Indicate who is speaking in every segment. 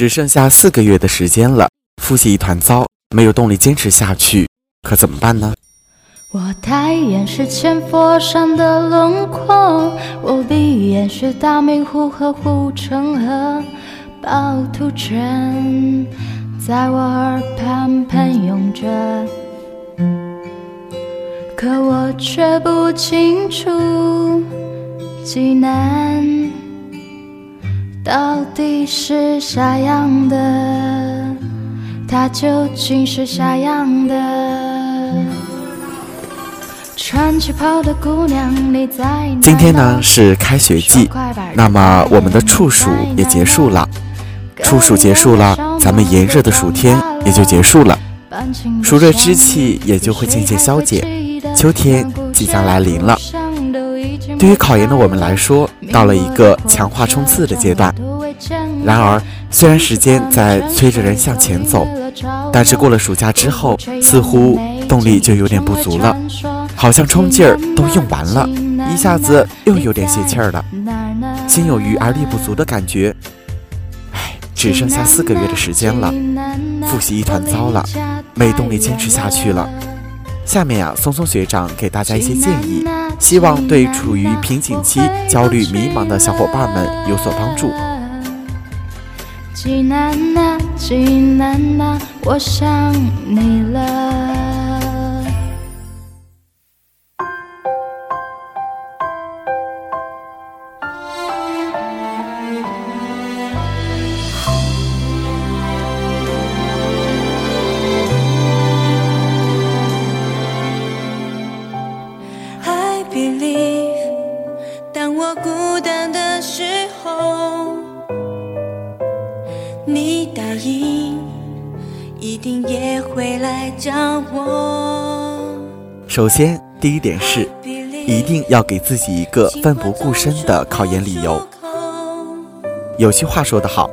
Speaker 1: 只剩下四个月的时间了，复习一团糟，没有动力坚持下去，可怎么办呢？
Speaker 2: 我抬眼是千佛山的轮廓，我闭眼是大明湖和护城河，趵突泉在我耳畔喷涌着，可我却不清楚济南到底是啥样的，它究竟是啥样的？穿旗袍的姑娘，你在哪
Speaker 1: 今天呢是开学季，那么我们的处暑也结束了，处暑结束了，咱们炎热的暑天也就结束了，暑热之气也就会渐渐消解，秋天即将来临了。对于考研的我们来说，到了一个强化冲刺的阶段。然而，虽然时间在催着人向前走，但是过了暑假之后，似乎动力就有点不足了。好像冲劲儿都用完了，一下子又有点泄气儿了，心有余而力不足的感觉。唉，只剩下四个月的时间了，复习一团糟了，没动力坚持下去了。下面呀，松松学长给大家一些建议，希望对处于瓶颈期、焦虑迷茫的小伙伴们有所帮助。
Speaker 2: 济南呐，济南呐，我想你了。
Speaker 1: 首先，第一点是，一定要给自己一个奋不顾身的考研理由。有句话说得好，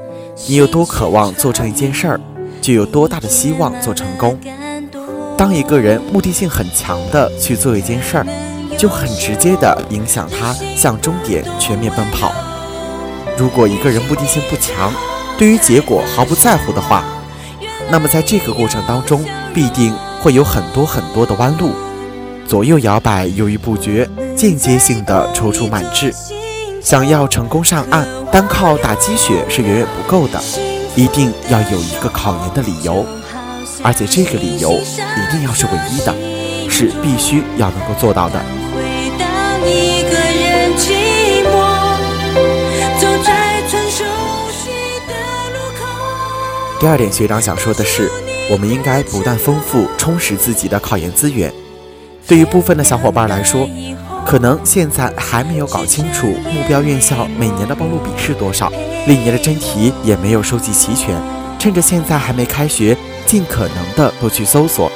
Speaker 1: 你有多渴望做成一件事儿，就有多大的希望做成功。当一个人目的性很强的去做一件事儿，就很直接的影响他向终点全面奔跑。如果一个人目的性不强，对于结果毫不在乎的话，那么在这个过程当中，必定会有很多很多的弯路。左右摇摆，犹豫不决，间接性的踌躇满志。想要成功上岸，单靠打鸡血是远远不够的，一定要有一个考研的理由，而且这个理由一定要是唯一的，是必须要能够做到的。第二点，学长想说的是，我们应该不断丰富、充实自己的考研资源。对于部分的小伙伴来说，可能现在还没有搞清楚目标院校每年的报录比是多少，历年的真题也没有收集齐全。趁着现在还没开学，尽可能的多去搜索。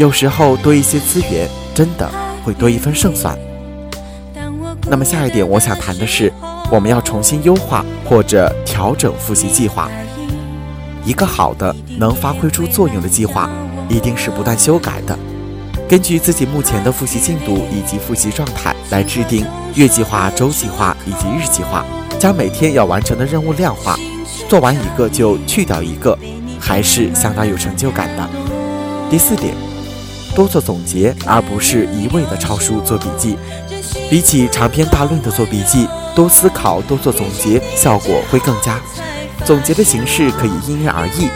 Speaker 1: 有时候多一些资源，真的会多一分胜算。那么下一点，我想谈的是，我们要重新优化或者调整复习计划。一个好的能发挥出作用的计划，一定是不断修改的。根据自己目前的复习进度以及复习状态来制定月计划、周计划以及日计划，将每天要完成的任务量化，做完一个就去掉一个，还是相当有成就感的。第四点，多做总结，而不是一味的抄书做笔记。比起长篇大论的做笔记，多思考、多做总结，效果会更佳。总结的形式可以因人而异，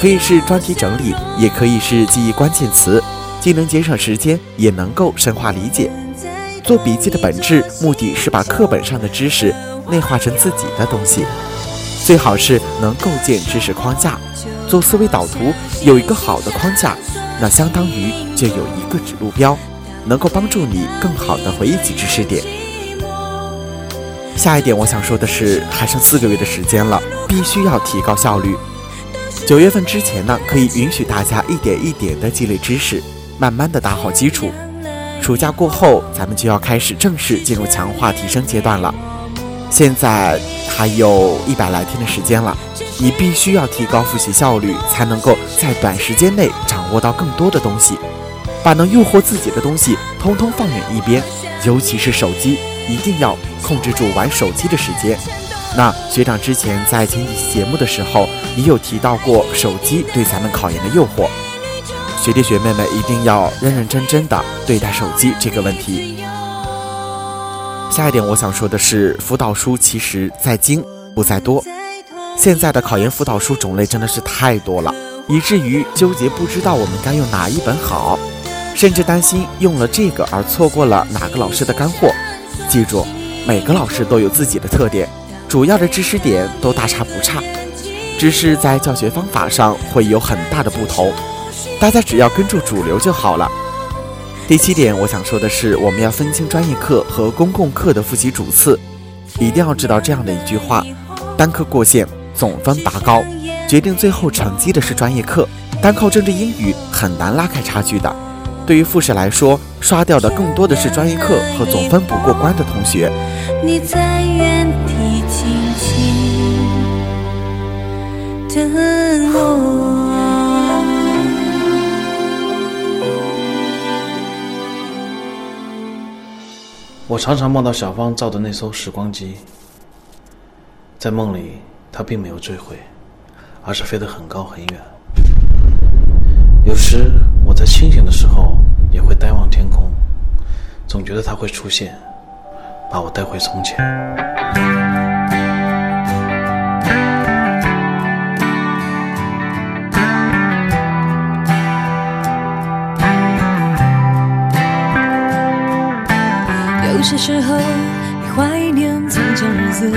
Speaker 1: 可以是专题整理，也可以是记忆关键词。既能节省时间，也能够深化理解。做笔记的本质目的是把课本上的知识内化成自己的东西，最好是能构建知识框架。做思维导图，有一个好的框架，那相当于就有一个指路标，能够帮助你更好的回忆起知识点。下一点我想说的是，还剩四个月的时间了，必须要提高效率。九月份之前呢，可以允许大家一点一点的积累知识。慢慢的打好基础，暑假过后，咱们就要开始正式进入强化提升阶段了。现在还有一百来天的时间了，你必须要提高复习效率，才能够在短时间内掌握到更多的东西，把能诱惑自己的东西通通放远一边，尤其是手机，一定要控制住玩手机的时间。那学长之前在前几期节目的时候，也有提到过手机对咱们考研的诱惑，学弟学妹们一定要认认真真的对待手机这个问题。下一点我想说的是，辅导书其实在精不在多，现在的考研辅导书种类真的是太多了，以至于纠结不知道我们该用哪一本好，甚至担心用了这个而错过了哪个老师的干货。记住，每个老师都有自己的特点。主要的知识点都大差不差，只是在教学方法上会有很大的不同。大家只要跟住主流就好了。第七点，我想说的是，我们要分清专业课和公共课的复习主次，一定要知道这样的一句话：单科过线，总分拔高，决定最后成绩的是专业课，单靠政治英语很难拉开差距的。对于复试来说，刷掉的更多的是专业课和总分不过关的同学。你在原地静静等我。
Speaker 3: 我常常梦到小芳造的那艘时光机，在梦里，它并没有坠毁，而是飞得很高很远。有时我在清醒的时候，也会呆望天空，总觉得它会出现，把我带回从前。
Speaker 4: 有些时候，你怀念从前日子，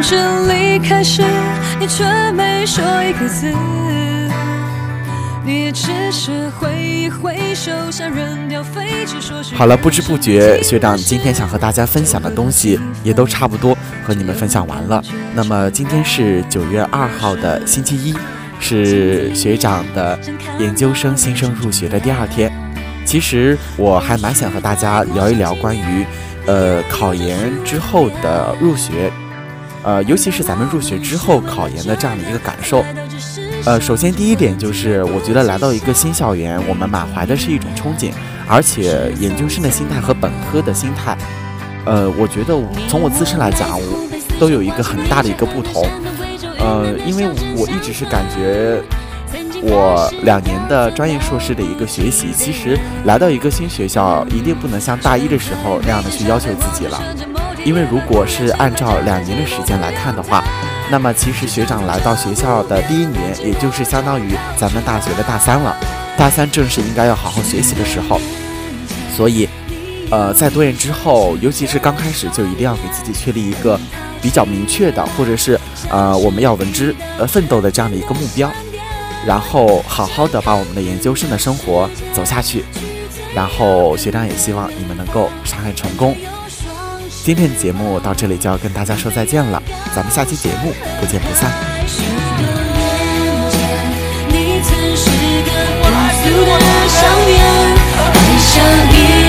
Speaker 4: 可天真离开时，你却没说一个字。
Speaker 1: 好了，不知不觉，学长今天想和大家分享的东西也都差不多和你们分享完了。那么今天是九月二号的星期一，是学长的研究生新生入学的第二天。其实我还蛮想和大家聊一聊关于，呃，考研之后的入学，呃，尤其是咱们入学之后考研的这样的一个感受。呃，首先第一点就是，我觉得来到一个新校园，我们满怀的是一种憧憬，而且研究生的心态和本科的心态，呃，我觉得从我自身来讲，我都有一个很大的一个不同。呃，因为我一直是感觉，我两年的专业硕士的一个学习，其实来到一个新学校，一定不能像大一的时候那样的去要求自己了，因为如果是按照两年的时间来看的话。那么其实学长来到学校的第一年，也就是相当于咱们大学的大三了。大三正是应该要好好学习的时候，所以，呃，在多年之后，尤其是刚开始，就一定要给自己确立一个比较明确的，或者是呃我们要为之呃奋斗的这样的一个目标，然后好好的把我们的研究生的生活走下去。然后学长也希望你们能够上岸成功。今天的节目到这里就要跟大家说再见了，咱们下期节目不见不散。的，爱上。